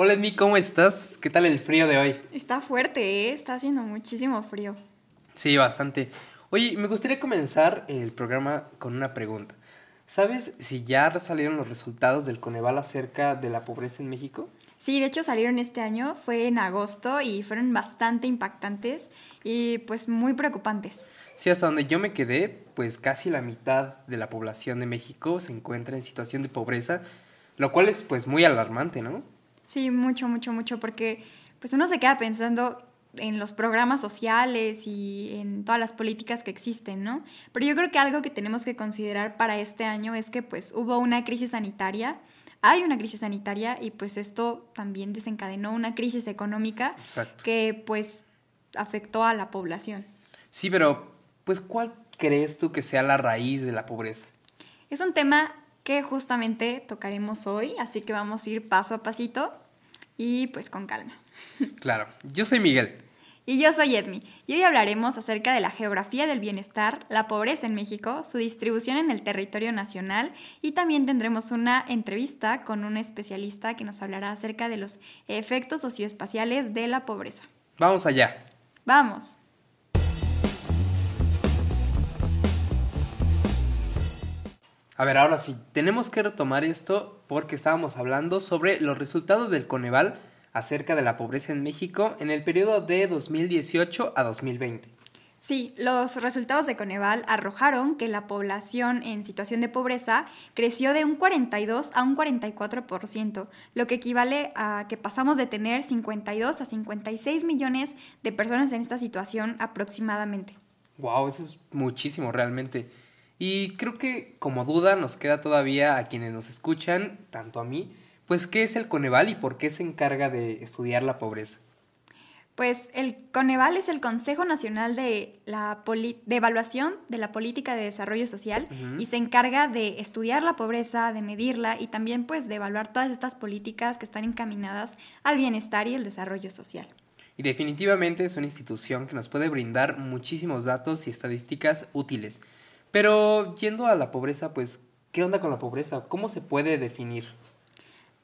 Hola Edmi, ¿cómo estás? ¿Qué tal el frío de hoy? Está fuerte, ¿eh? está haciendo muchísimo frío. Sí, bastante. Oye, me gustaría comenzar el programa con una pregunta. ¿Sabes si ya salieron los resultados del Coneval acerca de la pobreza en México? Sí, de hecho salieron este año, fue en agosto y fueron bastante impactantes y pues muy preocupantes. Sí, hasta donde yo me quedé, pues casi la mitad de la población de México se encuentra en situación de pobreza, lo cual es pues muy alarmante, ¿no? Sí, mucho, mucho, mucho, porque pues uno se queda pensando en los programas sociales y en todas las políticas que existen, ¿no? Pero yo creo que algo que tenemos que considerar para este año es que pues hubo una crisis sanitaria, hay una crisis sanitaria y pues esto también desencadenó una crisis económica que pues afectó a la población. Sí, pero pues ¿cuál crees tú que sea la raíz de la pobreza? Es un tema que justamente tocaremos hoy, así que vamos a ir paso a pasito y pues con calma. Claro, yo soy Miguel. Y yo soy Edmi, y hoy hablaremos acerca de la geografía del bienestar, la pobreza en México, su distribución en el territorio nacional y también tendremos una entrevista con un especialista que nos hablará acerca de los efectos socioespaciales de la pobreza. Vamos allá. Vamos. A ver, ahora sí, tenemos que retomar esto porque estábamos hablando sobre los resultados del Coneval acerca de la pobreza en México en el periodo de 2018 a 2020. Sí, los resultados de Coneval arrojaron que la población en situación de pobreza creció de un 42 a un 44%, lo que equivale a que pasamos de tener 52 a 56 millones de personas en esta situación aproximadamente. Wow, eso es muchísimo realmente. Y creo que como duda nos queda todavía a quienes nos escuchan, tanto a mí, pues ¿qué es el Coneval y por qué se encarga de estudiar la pobreza? Pues el Coneval es el Consejo Nacional de, la de Evaluación de la Política de Desarrollo Social y se encarga de estudiar la pobreza, de medirla y también pues de evaluar todas estas políticas que están encaminadas al bienestar y el desarrollo social. Y definitivamente es una institución que nos puede brindar muchísimos datos y estadísticas útiles. Pero yendo a la pobreza, pues, ¿qué onda con la pobreza? ¿Cómo se puede definir?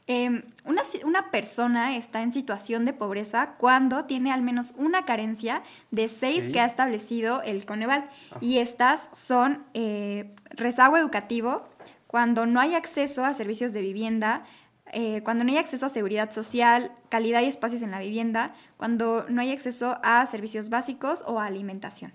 Em, una, una, persona está en situación de pobreza cuando tiene al menos una carencia de seis que ha establecido el Coneval. Ah. Y estas son eh, rezago educativo, cuando no hay acceso a servicios de vivienda, eh, cuando no hay acceso a seguridad social, calidad y espacios en la vivienda, cuando no hay acceso a servicios básicos o a alimentación.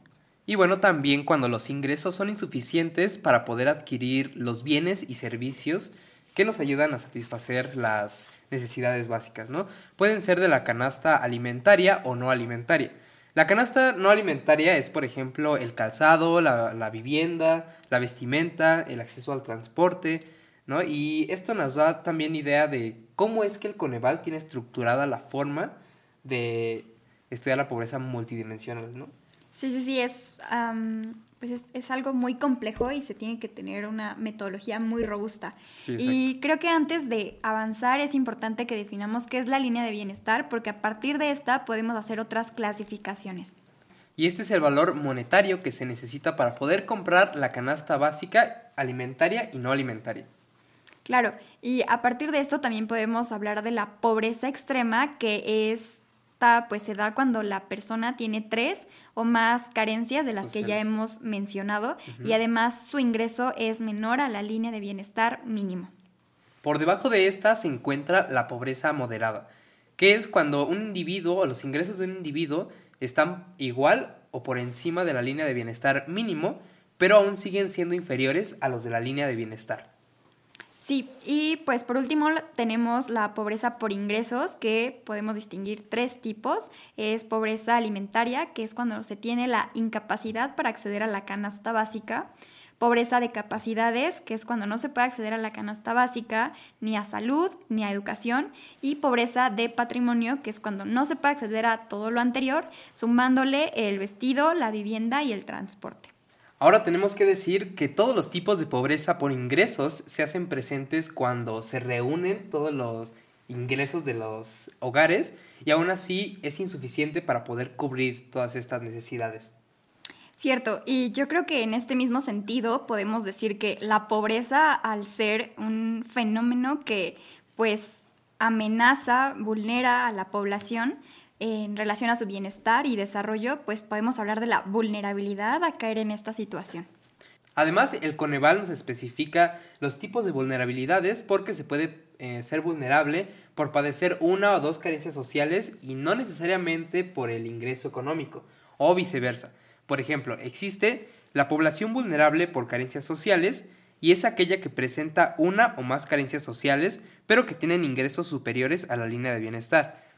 Y bueno, también cuando los ingresos son insuficientes para poder adquirir los bienes y servicios que nos ayudan a satisfacer las necesidades básicas, ¿no? Pueden ser de la canasta alimentaria o no alimentaria. La canasta no alimentaria es, por ejemplo, el calzado, la, la vivienda, la vestimenta, el acceso al transporte, ¿no? Y esto nos da también idea de cómo es que el Coneval tiene estructurada la forma de estudiar la pobreza multidimensional, ¿no? Sí, sí, sí, es, pues es, algo muy complejo y se tiene que tener una metodología muy robusta. y creo que antes de avanzar es importante que definamos qué es la línea de bienestar, porque a partir de esta podemos hacer otras clasificaciones. Y este es el valor monetario que se necesita para poder comprar la canasta básica alimentaria y no alimentaria. Claro, y a partir de esto también podemos hablar de la pobreza extrema, que es pues se da cuando la persona tiene tres o más carencias de las que ya hemos mencionado y además su ingreso es menor a la línea de bienestar mínimo. Por debajo de esta se encuentra la pobreza moderada, que es cuando un individuo o los ingresos de un individuo están igual o por encima de la línea de bienestar mínimo, pero aún siguen siendo inferiores a los de la línea de bienestar. Sí, y pues por último tenemos la pobreza por ingresos, que podemos distinguir tres tipos. Es pobreza alimentaria, que es cuando se tiene la incapacidad para acceder a la canasta básica. Pobreza de capacidades, que es cuando no se puede acceder a la canasta básica, ni a salud, ni a educación. Y pobreza de patrimonio, que es cuando no se puede acceder a todo lo anterior, sumándole el vestido, la vivienda y el transporte. Ahora tenemos que decir que todos los tipos de pobreza por ingresos se hacen presentes cuando se reúnen todos los ingresos de los hogares y aún así es insuficiente para poder cubrir todas estas necesidades. Cierto, y yo creo que en este mismo sentido podemos decir que la pobreza, al ser un fenómeno que pues amenaza, vulnera a la población en relación a su bienestar y desarrollo, pues podemos hablar de la vulnerabilidad a caer en esta situación. Además, el Coneval nos especifica los tipos de vulnerabilidades porque se puede eh, ser vulnerable por padecer una o dos carencias sociales y no necesariamente por el ingreso económico, o viceversa. Por ejemplo, existe la población vulnerable por carencias sociales y es aquella que presenta una o más carencias sociales, pero que tienen ingresos superiores a la línea de bienestar.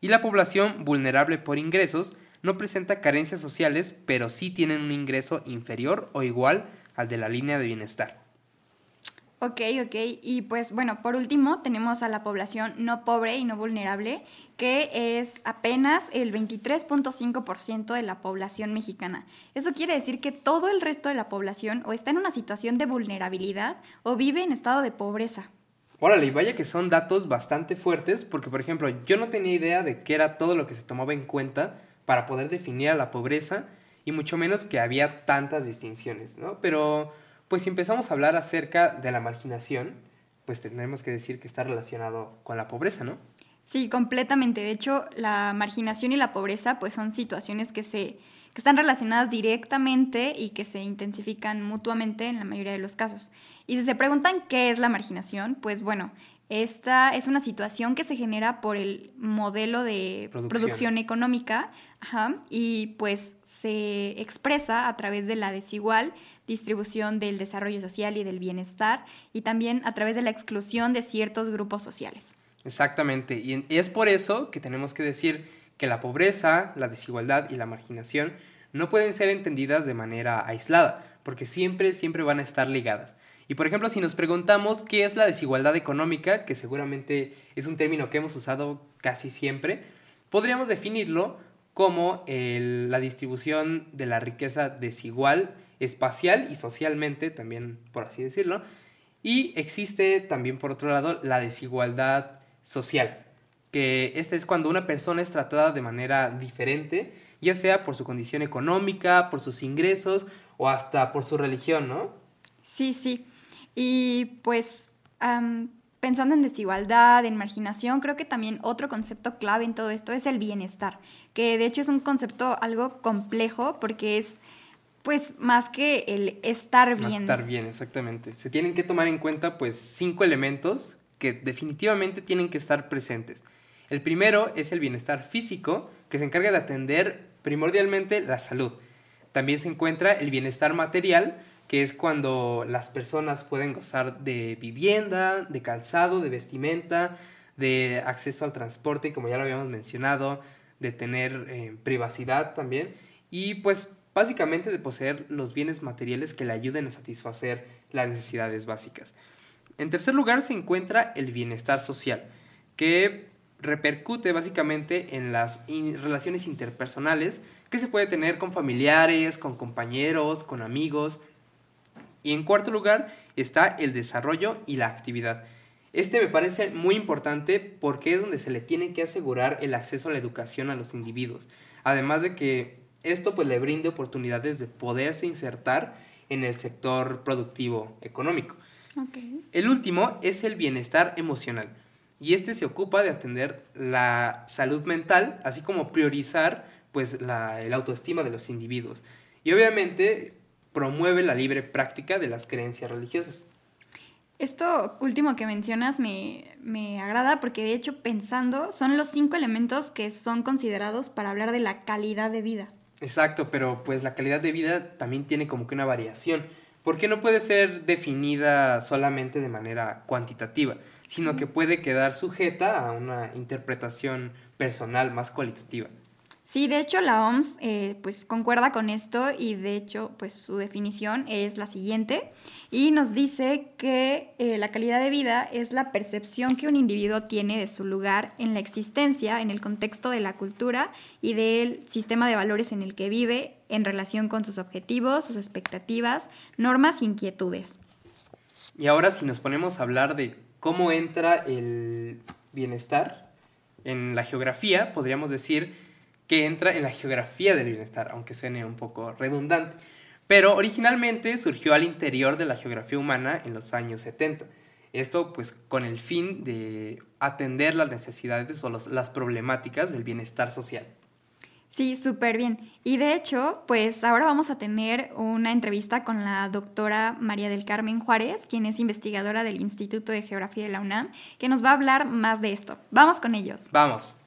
Y la población vulnerable por ingresos no presenta carencias sociales, pero sí tienen un ingreso inferior o igual al de la línea de bienestar. Ok, ok. Y pues bueno, por último tenemos a la población no pobre y no vulnerable, que es apenas el 23.5% de la población mexicana. Eso quiere decir que todo el resto de la población o está en una situación de vulnerabilidad o vive en estado de pobreza. Órale, y vaya que son datos bastante fuertes, porque por ejemplo, yo no tenía idea de qué era todo lo que se tomaba en cuenta para poder definir a la pobreza, y mucho menos que había tantas distinciones, ¿no? Pero pues si empezamos a hablar acerca de la marginación, pues tendremos que decir que está relacionado con la pobreza, ¿no? Sí, completamente. De hecho, la marginación y la pobreza pues son situaciones que se que están relacionadas directamente y que se intensifican mutuamente en la mayoría de los casos. Y si se preguntan qué es la marginación, pues bueno, esta es una situación que se genera por el modelo de producción, económica y pues se expresa a través de la desigual distribución del desarrollo social y del bienestar y también a través de la exclusión de ciertos grupos sociales. Exactamente, y es por eso que tenemos que decir que la pobreza, la desigualdad y la marginación no pueden ser entendidas de manera aislada, porque siempre, siempre van a estar ligadas. Y por ejemplo, si nos preguntamos qué es la desigualdad económica, que seguramente es un término que hemos usado casi siempre, podríamos definirlo como la distribución de la riqueza desigual, espacial y socialmente, también por así decirlo. Y existe también, por otro lado, la desigualdad social, que esta es cuando una persona es tratada de manera diferente, ya sea por su condición económica, por sus ingresos o hasta por su religión, ¿no? Sí, sí. Y pues pensando en desigualdad, en marginación, creo que también otro concepto clave en todo esto es el bienestar, que de hecho es un concepto algo complejo porque es pues más que el estar bien. estar bien, exactamente. Se tienen que tomar en cuenta pues cinco elementos que definitivamente tienen que estar presentes. El primero es el bienestar físico, que se encarga de atender primordialmente la salud. También se encuentra el bienestar material, que es cuando las personas pueden gozar de vivienda, de calzado, de vestimenta, de acceso al transporte, como ya lo habíamos mencionado, de tener eh, privacidad también, y pues básicamente de poseer los bienes materiales que le ayuden a satisfacer las necesidades básicas. En tercer lugar se encuentra el bienestar social, que repercute básicamente en las relaciones interpersonales que se puede tener con familiares, con compañeros, con amigos, y en cuarto lugar está el desarrollo y la actividad. Este me parece muy importante porque es donde se le tiene que asegurar el acceso a la educación a los individuos. Además de que esto pues le brinde oportunidades de poderse insertar en el sector productivo económico. El último es el bienestar emocional y este se ocupa de atender la salud mental, así como priorizar pues la el autoestima de los individuos. Y obviamente promueve la libre práctica de las creencias religiosas. Esto último que mencionas me, me, agrada porque de hecho pensando son los cinco elementos que son considerados para hablar de la calidad de vida. Exacto, pero pues la calidad de vida también tiene como que una variación, porque no puede ser definida solamente de manera cuantitativa, sino que puede quedar sujeta a una interpretación personal más cualitativa. Sí, de hecho la OMS eh, pues concuerda con esto y de hecho pues su definición es la siguiente y nos dice que eh, la calidad de vida es la percepción que un individuo tiene de su lugar en la existencia, en el contexto de la cultura y del sistema de valores en el que vive en relación con sus objetivos, sus expectativas, normas e inquietudes. Y ahora si nos ponemos a hablar de cómo entra el bienestar en la geografía, podríamos decir que entra en la geografía del bienestar, aunque suene un poco redundante. Pero originalmente surgió al interior de la geografía humana en los años 70. Esto pues con el fin de atender las necesidades o las problemáticas del bienestar social. Sí, súper bien. Y de hecho, pues ahora vamos a tener una entrevista con la doctora María del Carmen Juárez, quien es investigadora del Instituto de Geografía de la UNAM, que nos va a hablar más de esto. Vamos con ellos. Vamos.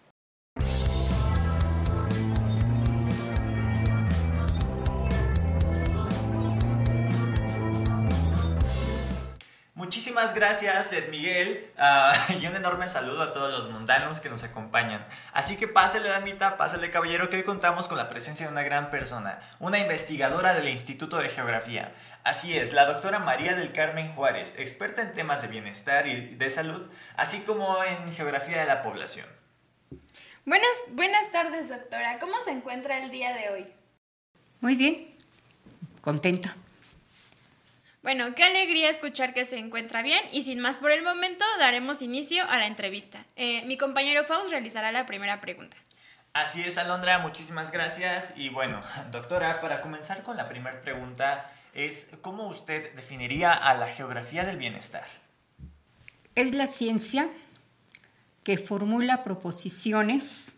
Muchísimas gracias, Ed Miguel, ah, y un enorme saludo a todos los mundanos que nos acompañan. Así que pásale, damita, pásale, caballero, que hoy contamos con la presencia de una gran persona, una investigadora del Instituto de Geografía. Así es, la doctora María del Carmen Juárez, experta en temas de bienestar y de salud, así como en geografía de la población. Buenas, buenas tardes, doctora. ¿Cómo se encuentra el día de hoy? Muy bien, contenta. Bueno, qué alegría escuchar que se encuentra bien y sin más por el momento daremos inicio a la entrevista. Eh, mi compañero Faust realizará la primera pregunta. Así es, Alondra, muchísimas gracias. Y bueno, doctora, para comenzar con la primera pregunta es, ¿cómo usted definiría a la geografía del bienestar? Es la ciencia que formula proposiciones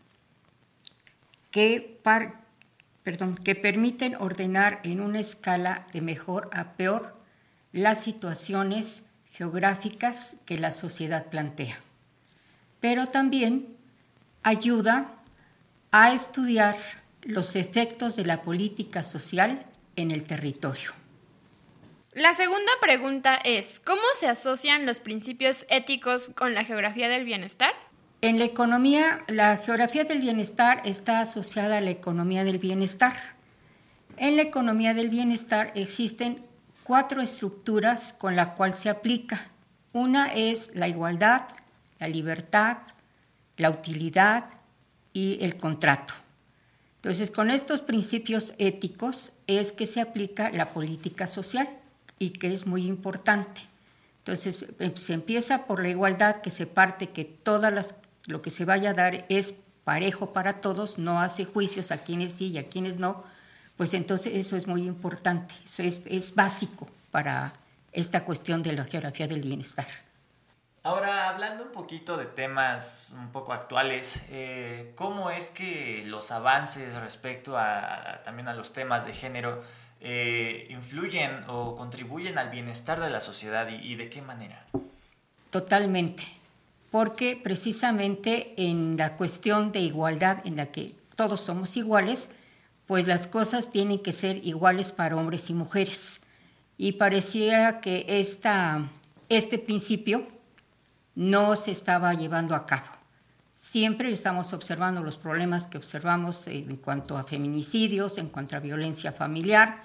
que, perdón, que permiten ordenar en una escala de mejor a peor las situaciones geográficas que la sociedad plantea, pero también ayuda a estudiar los efectos de la política social en el territorio. La segunda pregunta es, ¿cómo se asocian los principios éticos con la geografía del bienestar? En la economía, la geografía del bienestar está asociada a la economía del bienestar. En la economía del bienestar existen cuatro estructuras con la cual se aplica. Una es la igualdad, la libertad, la utilidad y el contrato. Entonces, con estos principios éticos es que se aplica la política social y que es muy importante. Entonces, em, se empieza por la igualdad, que se parte que todas las, lo que se vaya a dar es parejo para todos, no hace juicios a quienes sí y a quienes no, pues entonces eso es muy importante, eso es, básico para esta cuestión de la geografía del bienestar. Ahora, hablando un poquito de temas un poco actuales, eh, ¿cómo es que los avances respecto a, también a los temas de género eh, influyen o contribuyen al bienestar de la sociedad y, y de qué manera? Totalmente, porque precisamente en la cuestión de igualdad en la que todos somos iguales, pues las cosas tienen que ser iguales para hombres y mujeres. Y pareciera que esta, este principio no se estaba llevando a cabo. Siempre estamos observando los problemas que observamos en cuanto a feminicidios, en cuanto a violencia familiar,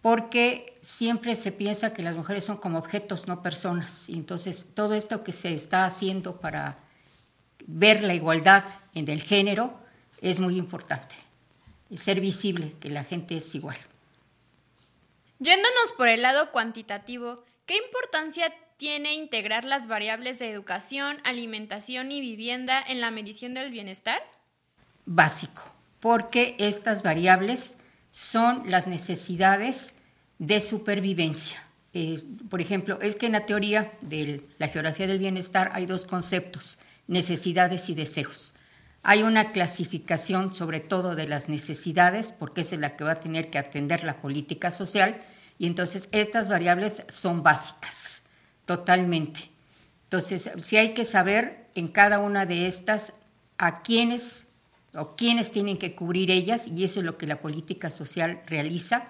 porque siempre se piensa que las mujeres son como objetos, no personas. Y entonces todo esto que se está haciendo para ver la igualdad en el género es muy importante ser visible, que la gente es igual. Yéndonos por el lado cuantitativo, ¿qué importancia tiene integrar las variables de educación, alimentación y vivienda en la medición del bienestar? Básico, porque estas variables son las necesidades de supervivencia. Eh, por ejemplo, es que en la teoría de la geografía del bienestar hay dos conceptos, necesidades y deseos. Hay una clasificación sobre todo de las necesidades, porque esa es la que va a tener que atender la política social, y entonces estas variables son básicas, totalmente. Entonces, sí hay que saber en cada una de estas a quiénes o quiénes tienen que cubrir ellas, y eso es lo que la política social realiza,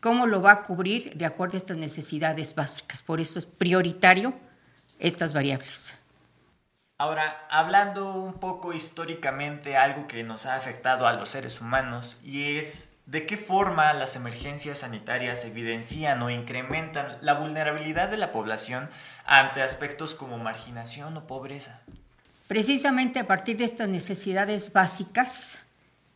cómo lo va a cubrir de acuerdo a estas necesidades básicas. Por eso es prioritario estas variables. Ahora, hablando un poco históricamente, algo que nos ha afectado a los seres humanos y es de qué forma las emergencias sanitarias evidencian o incrementan la vulnerabilidad de la población ante aspectos como marginación o pobreza. Precisamente a partir de estas necesidades básicas,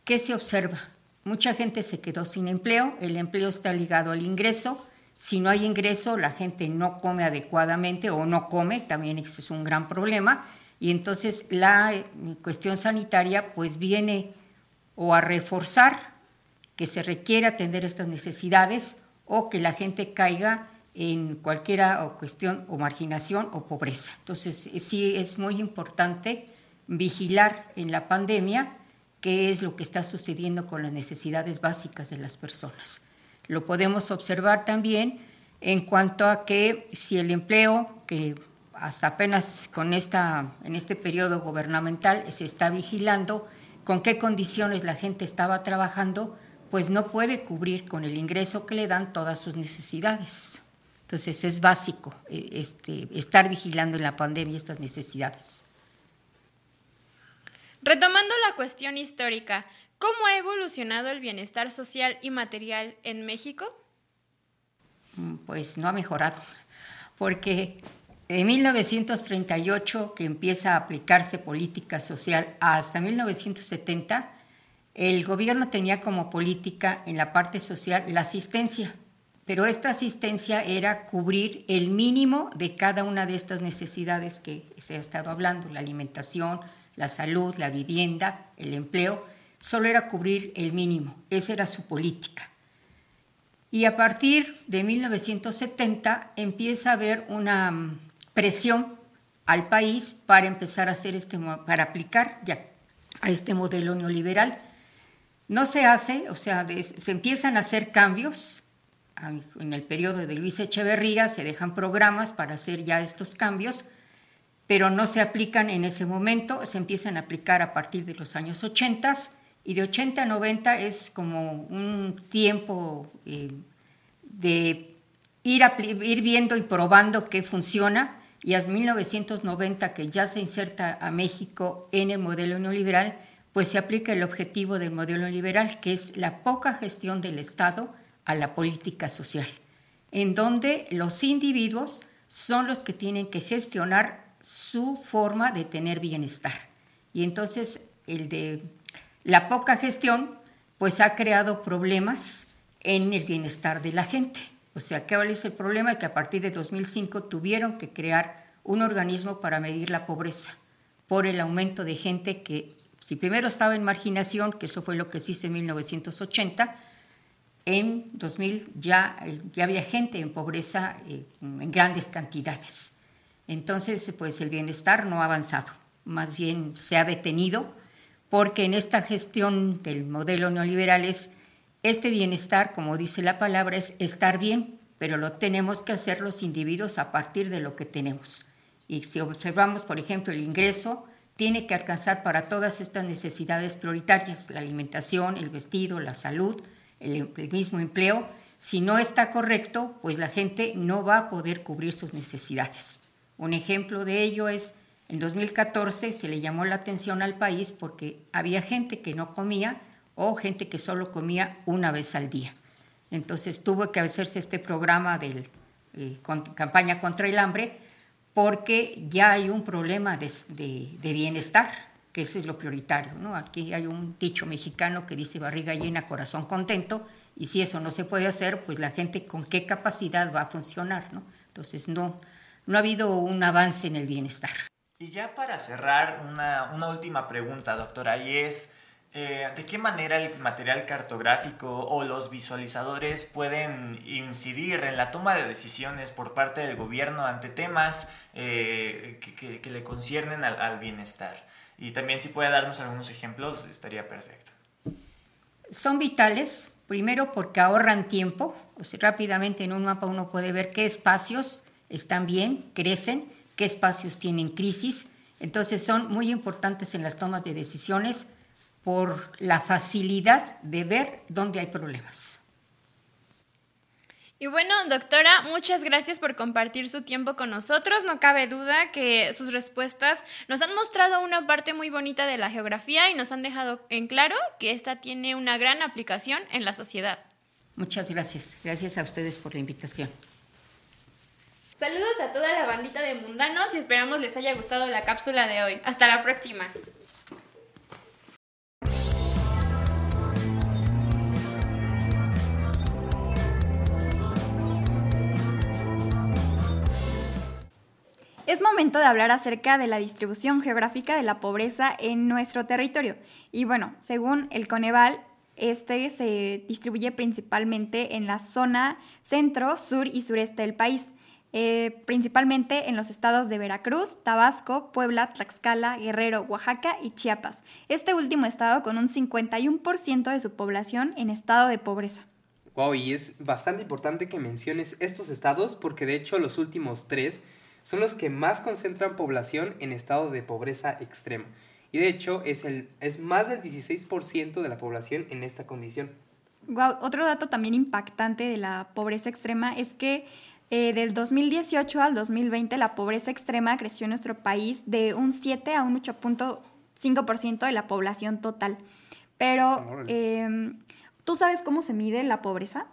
¿qué se observa? Mucha gente se quedó sin empleo, el empleo está ligado al ingreso, si no hay ingreso la gente no come adecuadamente o no come, también es un gran problema, y entonces la eh, cuestión sanitaria pues viene o a reforzar que se requiere atender estas necesidades o que la gente caiga en cualquiera cuestión o marginación o pobreza. Entonces, sí es muy importante vigilar en la pandemia qué es lo que está sucediendo con las necesidades básicas de las personas. Lo podemos observar también en cuanto a que si el empleo, que hasta apenas con esta, en este periodo gubernamental se está vigilando, con qué condiciones la gente estaba trabajando, pues no puede cubrir con el ingreso que le dan todas sus necesidades. Entonces es básico eh, este, estar vigilando en la pandemia estas necesidades. Retomando la cuestión histórica, ¿cómo ha evolucionado el bienestar social y material en México? Mm, pues no ha mejorado, porque en 1938, que empieza a aplicarse política social, hasta 1970, el gobierno tenía como política en la parte social la asistencia, pero esta asistencia era cubrir el mínimo de cada una de estas necesidades que se ha estado hablando, la alimentación, la salud, la vivienda, el empleo, solo era cubrir el mínimo, esa era su política. Y a partir de 1970 empieza a haber una presión al país para empezar a hacer este para aplicar ya a este modelo neoliberal. No se hace, o sea, se empiezan a hacer cambios. En el periodo de Luis Echeverría, se dejan programas para hacer ya estos cambios pero no se aplican en ese momento, se empiezan a aplicar a partir de los años 80 y de 80 a 90 es como un tiempo eh, de ir, ir viendo y probando qué funciona y hasta 1990 que ya se inserta a México en el modelo neoliberal, pues se aplica el objetivo del modelo neoliberal, que es la poca gestión del Estado a la política social, en donde los individuos son los que tienen que gestionar su forma de tener bienestar. Y entonces el de la poca gestión, pues ha creado problemas en el bienestar de la gente. O sea, ¿qué es el problema? Que a partir de 2005 tuvieron que crear un organismo para medir la pobreza por el aumento de gente que, si primero estaba en marginación, que eso fue lo que se hizo en 1980, en 2000 ya, ya había gente en pobreza eh, en grandes cantidades. Entonces, pues el bienestar no ha avanzado, más bien se ha detenido, porque en esta gestión del modelo neoliberal es este bienestar, como dice la palabra, es estar bien, pero lo tenemos que hacer los individuos a partir de lo que tenemos. Y si observamos, por ejemplo, el ingreso, tiene que alcanzar para todas estas necesidades prioritarias, la alimentación, el vestido, la salud, el, mismo empleo. Si no está correcto, pues la gente no va a poder cubrir sus necesidades. Un ejemplo de ello es, en 2014 se le llamó la atención al país porque había gente que no comía o gente que solo comía una vez al día. Entonces tuvo que hacerse este programa de eh, campaña contra el hambre porque ya hay un problema de, bienestar, que eso es lo prioritario. ¿no? Aquí hay un dicho mexicano que dice barriga llena, corazón contento, y si eso no se puede hacer, pues la gente con qué capacidad va a funcionar. ¿no? Entonces no, no ha habido un avance en el bienestar. Y ya para cerrar, una, última pregunta, doctora, y es, eh, ¿de qué manera el material cartográfico o los visualizadores pueden incidir en la toma de decisiones por parte del gobierno ante temas eh, que, le conciernen al, bienestar? Y también si puede darnos algunos ejemplos, estaría perfecto. Son vitales, primero porque ahorran tiempo, o sea, rápidamente en un mapa uno puede ver qué espacios están bien, crecen, qué espacios tienen crisis. Entonces son muy importantes en las tomas de decisiones por la facilidad de ver dónde hay problemas. Y bueno, doctora, muchas gracias por compartir su tiempo con nosotros. No cabe duda que sus respuestas nos han mostrado una parte muy bonita de la geografía y nos han dejado en claro que esta tiene una gran aplicación en la sociedad. Muchas gracias. Gracias a ustedes por la invitación. Saludos a toda la bandita de mundanos y esperamos les haya gustado la cápsula de hoy. Hasta la próxima. Es momento de hablar acerca de la distribución geográfica de la pobreza en nuestro territorio. Y bueno, según el Coneval, Este se distribuye principalmente en la zona centro, sur y sureste del país. Eh, principalmente en los estados de Veracruz, Tabasco, Puebla, Tlaxcala, Guerrero, Oaxaca y Chiapas. Este último estado con un 51% de su población en estado de pobreza. Wow, y es bastante importante que menciones estos estados porque de hecho los últimos tres son los que más concentran población en estado de pobreza extrema. Y de hecho es, el, es más del 16% de la población en esta condición. Wow, otro dato también impactante de la pobreza extrema es que eh, del 2018 al 2020 la pobreza extrema creció en nuestro país de un 7 a un 8.5% de la población total. Pero, eh, ¿tú sabes cómo se mide la pobreza?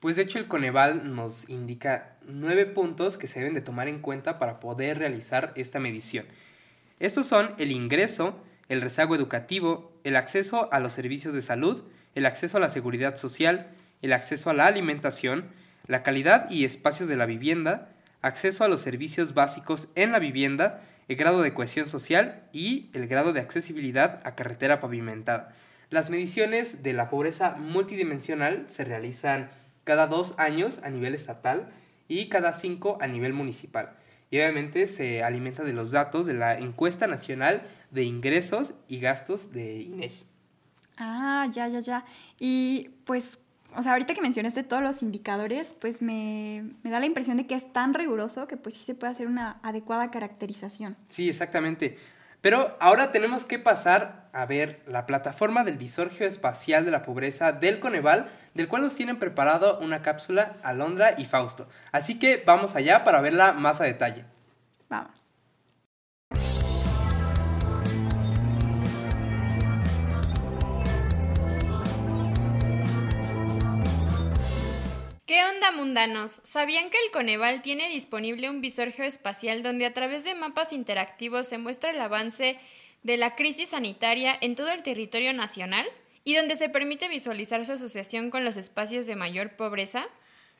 Pues de hecho el Coneval nos indica nueve puntos que se deben de tomar en cuenta para poder realizar esta medición. Estos son el ingreso, el rezago educativo, el acceso a los servicios de salud, el acceso a la seguridad social, el acceso a la alimentación, la calidad y espacios de la vivienda, acceso a los servicios básicos en la vivienda, el grado de cohesión social y el grado de accesibilidad a carretera pavimentada. Las mediciones de la pobreza multidimensional se realizan cada dos años a nivel estatal y cada cinco a nivel municipal. Y obviamente se alimenta de los datos de la encuesta nacional de ingresos y gastos de INEGI. Ah, ya, ya, ya. Y pues o sea, ahorita que mencionaste todos los indicadores, pues me, me, da la impresión de que es tan riguroso que pues sí se puede hacer una adecuada caracterización. Sí, exactamente. Pero ahora tenemos que pasar a ver la plataforma del visor geoespacial de la pobreza del Coneval, del cual nos tienen preparado una cápsula Alondra y Fausto. Así que vamos allá para verla más a detalle. Vamos. ¿Qué onda mundanos? ¿Sabían que el Coneval tiene disponible un visor geoespacial donde a través de mapas interactivos se muestra el avance de la crisis sanitaria en todo el territorio nacional y donde se permite visualizar su asociación con los espacios de mayor pobreza?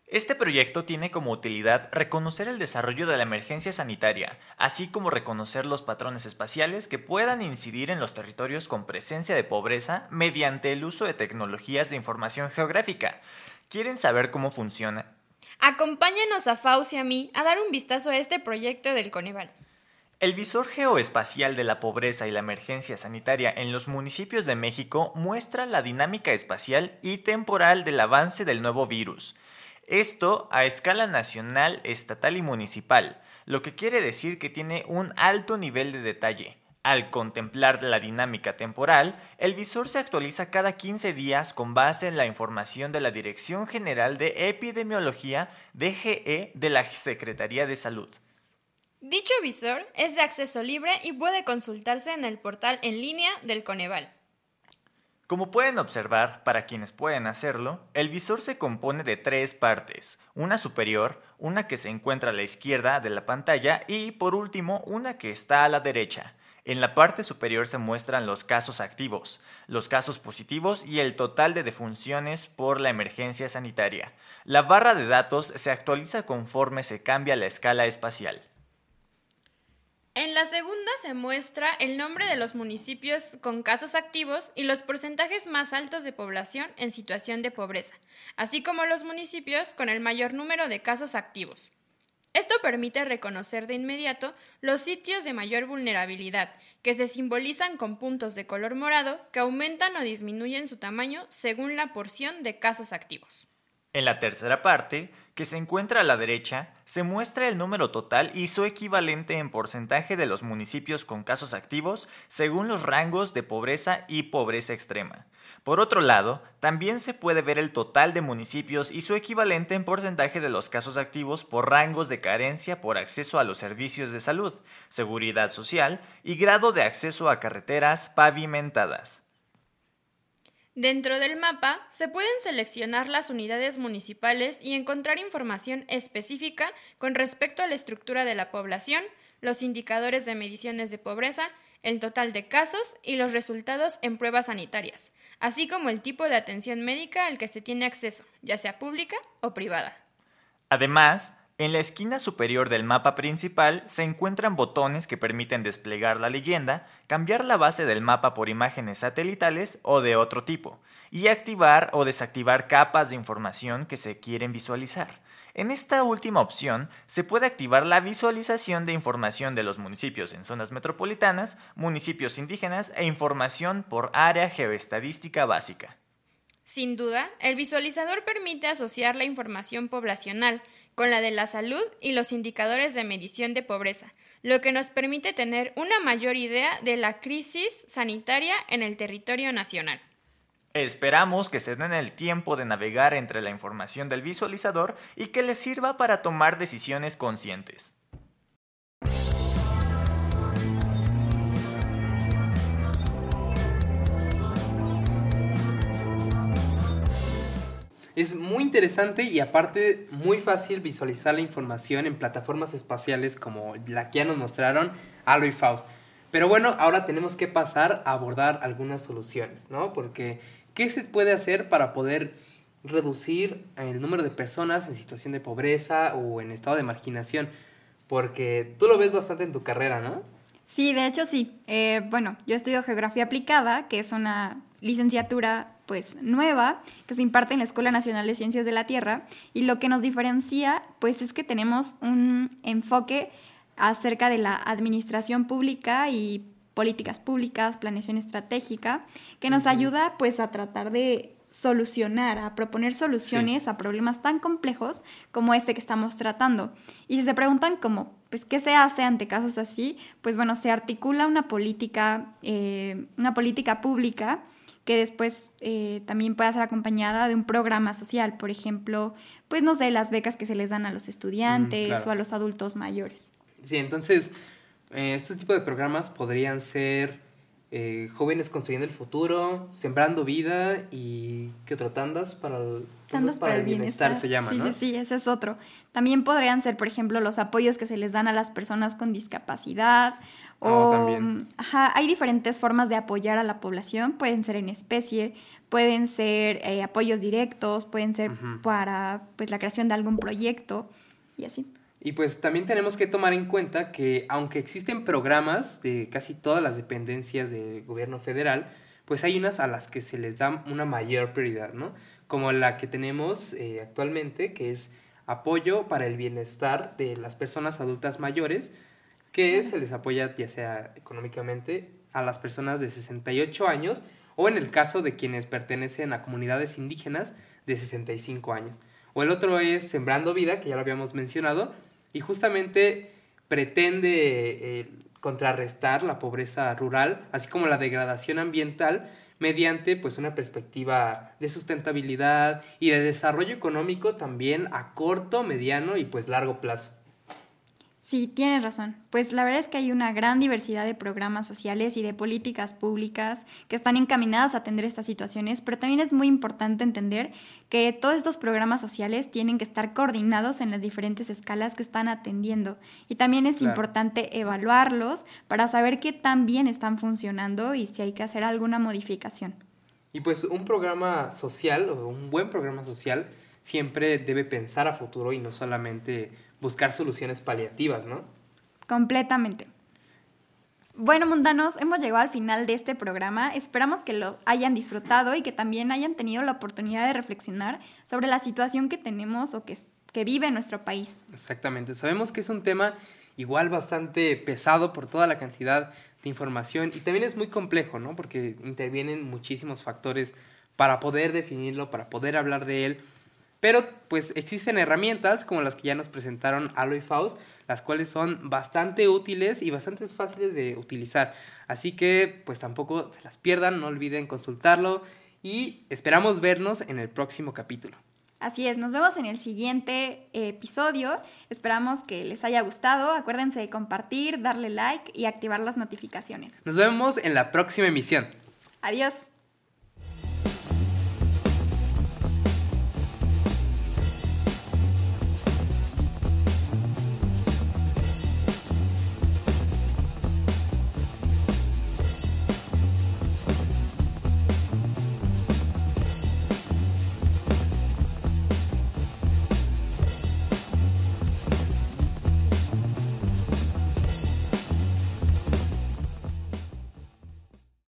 Este proyecto tiene como utilidad reconocer el desarrollo de la emergencia sanitaria, así como reconocer los patrones espaciales que puedan incidir en los territorios con presencia de pobreza mediante el uso de tecnologías de información geográfica, ¿Quieren saber cómo funciona? Acompáñanos a Faust y a mí a dar un vistazo a este proyecto del Coneval. El visor geoespacial de la pobreza y la emergencia sanitaria en los municipios de México muestra la dinámica espacial y temporal del avance del nuevo virus. Esto a escala nacional, estatal y municipal, lo que quiere decir que tiene un alto nivel de detalle. Al contemplar la dinámica temporal, el visor se actualiza cada 15 días con base en la información de la Dirección General de Epidemiología DGE de la Secretaría de Salud. Dicho visor es de acceso libre y puede consultarse en el portal en línea del Coneval. Como pueden observar, para quienes pueden hacerlo, el visor se compone de tres partes, una superior, una que se encuentra a la izquierda de la pantalla y, por último, una que está a la derecha. En la parte superior se muestran los casos activos, los casos positivos y el total de defunciones por la emergencia sanitaria. La barra de datos se actualiza conforme se cambia la escala espacial. En la segunda se muestra el nombre de los municipios con casos activos y los porcentajes más altos de población en situación de pobreza, así como los municipios con el mayor número de casos activos. Esto permite reconocer de inmediato los sitios de mayor vulnerabilidad, que se simbolizan con puntos de color morado que aumentan o disminuyen su tamaño según la porción de casos activos. En la tercera parte, que se encuentra a la derecha, se muestra el número total y su equivalente en porcentaje de los municipios con casos activos según los rangos de pobreza y pobreza extrema. Por otro lado, también se puede ver el total de municipios y su equivalente en porcentaje de los casos activos por rangos de carencia por acceso a los servicios de salud, seguridad social y grado de acceso a carreteras pavimentadas. Dentro del mapa se pueden seleccionar las unidades municipales y encontrar información específica con respecto a la estructura de la población, los indicadores de mediciones de pobreza, el total de casos y los resultados en pruebas sanitarias, así como el tipo de atención médica al que se tiene acceso, ya sea pública o privada. Además, En la esquina superior del mapa principal se encuentran botones que permiten desplegar la leyenda, cambiar la base del mapa por imágenes satelitales o de otro tipo, y activar o desactivar capas de información que se quieren visualizar. En esta última opción se puede activar la visualización de información de los municipios en zonas metropolitanas, municipios indígenas e información por área geoestadística básica. Sin duda, el visualizador permite asociar la información poblacional con la de la salud y los indicadores de medición de pobreza, lo que nos permite tener una mayor idea de la crisis sanitaria en el territorio nacional. Esperamos que se den el tiempo de navegar entre la información del visualizador y que les sirva para tomar decisiones conscientes. Es muy interesante y aparte muy fácil visualizar la información en plataformas espaciales como la que ya nos mostraron Aloy y Faust. Pero bueno, ahora tenemos que pasar a abordar algunas soluciones, ¿no? Porque ¿Qué se puede hacer para poder reducir el número de personas en situación de pobreza o en estado de marginación? Porque tú lo ves bastante en tu carrera, ¿no? Sí, de hecho sí. Eh, bueno, yo estudio Geografía Aplicada, que es una licenciatura pues nueva que se imparte en la Escuela Nacional de Ciencias de la Tierra y lo que nos diferencia pues es que tenemos un enfoque acerca de la administración pública y políticas públicas, planeación estratégica, que nos ayuda pues a tratar de solucionar, a proponer soluciones a problemas tan complejos como este que estamos tratando. Y si se preguntan como, pues, ¿qué se hace ante casos así? Pues bueno, se articula una política, eh, una política pública que después eh, también puede ser acompañada de un programa social, por ejemplo, pues no sé, las becas que se les dan a los estudiantes o a los adultos mayores. Sí, entonces eh, estos tipos de programas podrían ser eh, Jóvenes Construyendo el Futuro, Sembrando Vida y ¿qué otro? Tandas para el, tandas para, el bienestar, se llama, sí, Sí, sí, ese es otro. También podrían ser, por ejemplo, los apoyos que se les dan a las personas con discapacidad ah, o también. Ajá, hay diferentes formas de apoyar a la población, pueden ser en especie, pueden ser eh, apoyos directos, pueden ser para pues la creación de algún proyecto y así. Y pues también tenemos que tomar en cuenta que aunque existen programas de casi todas las dependencias del gobierno federal, pues hay unas a las que se les da una mayor prioridad, ¿no? Como la que tenemos eh, actualmente, que es apoyo para el bienestar de las personas adultas mayores, que se les apoya ya sea económicamente a las personas de 68 años o en el caso de quienes pertenecen a comunidades indígenas de 65 años. O el otro es Sembrando Vida, que ya lo habíamos mencionado, y justamente pretende eh, contrarrestar la pobreza rural, así como la degradación ambiental, mediante pues una perspectiva de sustentabilidad y de desarrollo económico también a corto, mediano y pues largo plazo. Sí, tienes razón. Pues la verdad es que hay una gran diversidad de programas sociales y de políticas públicas que están encaminadas a atender estas situaciones, pero también es muy importante entender que todos estos programas sociales tienen que estar coordinados en las diferentes escalas que están atendiendo. Y también es importante evaluarlos para saber qué tan bien están funcionando y si hay que hacer alguna modificación. Y pues un programa social o un buen programa social siempre debe pensar a futuro y no solamente buscar soluciones paliativas, ¿no? Completamente. Bueno, mundanos, hemos llegado al final de este programa. Esperamos que lo hayan disfrutado y que también hayan tenido la oportunidad de reflexionar sobre la situación que tenemos o que, que vive nuestro país. Exactamente. Sabemos que es un tema igual bastante pesado por toda la cantidad de información y también es muy complejo, ¿no? Porque intervienen muchísimos factores para poder definirlo, para poder hablar de él. Pero pues existen herramientas como las que ya nos presentaron Aloy y Faust, las cuales son bastante útiles y bastante fáciles de utilizar. Así que pues tampoco se las pierdan, no olviden consultarlo y esperamos vernos en el próximo capítulo. Así es, nos vemos en el siguiente episodio. Esperamos que les haya gustado. Acuérdense de compartir, darle like y activar las notificaciones. Nos vemos en la próxima emisión. Adiós.